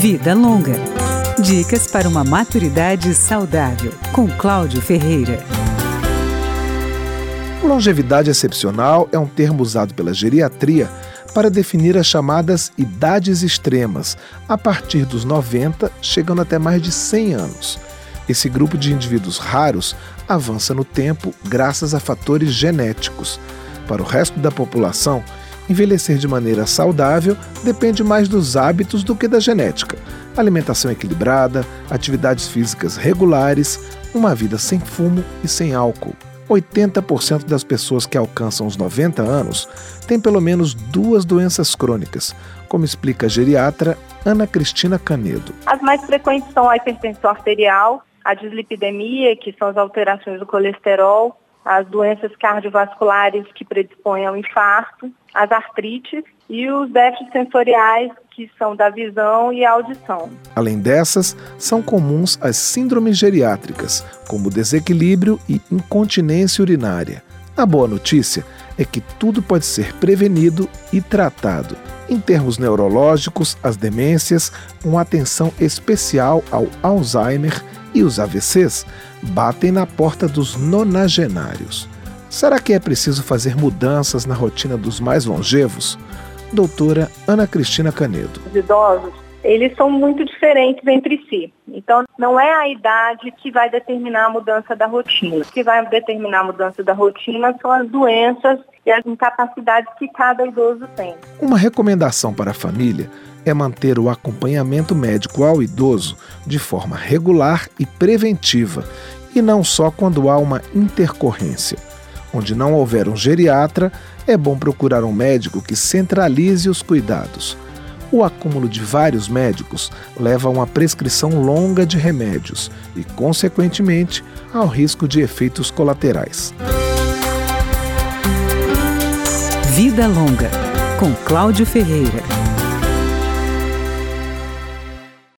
Vida Longa. Dicas para uma maturidade saudável, com Cláudio Ferreira. Longevidade excepcional é um termo usado pela geriatria para definir as chamadas idades extremas, a partir dos 90, chegando até mais de 100 anos. Esse grupo de indivíduos raros avança no tempo graças a fatores genéticos. Para o resto da população, envelhecer de maneira saudável depende mais dos hábitos do que da genética. Alimentação equilibrada, atividades físicas regulares, uma vida sem fumo e sem álcool. 80% das pessoas que alcançam os 90 anos têm pelo menos duas doenças crônicas, como explica a geriatra Ana Cristina Canedo. As mais frequentes são a hipertensão arterial, a dislipidemia, que são as alterações do colesterol, as doenças cardiovasculares que predispõem ao infarto, as artrites e os déficits sensoriais que são da visão e audição. Além dessas, são comuns as síndromes geriátricas, como desequilíbrio e incontinência urinária. A boa notícia é que tudo pode ser prevenido e tratado. Em termos neurológicos, as demências, uma atenção especial ao Alzheimer e os AVCs batem na porta dos nonagenários. Será que é preciso fazer mudanças na rotina dos mais longevos? Doutora Ana Cristina Canedo. Os idosos, eles são muito diferentes entre si. Então, não é a idade que vai determinar a mudança da rotina. O que vai determinar a mudança da rotina são as doenças e as incapacidades que cada idoso tem. Uma recomendação para a família é manter o acompanhamento médico ao idoso de forma regular e preventiva, e não só quando há uma intercorrência. Onde não houver um geriatra, é bom procurar um médico que centralize os cuidados. O acúmulo de vários médicos leva a uma prescrição longa de remédios e, consequentemente, ao risco de efeitos colaterais. Vida Longa, com Cláudio Ferreira.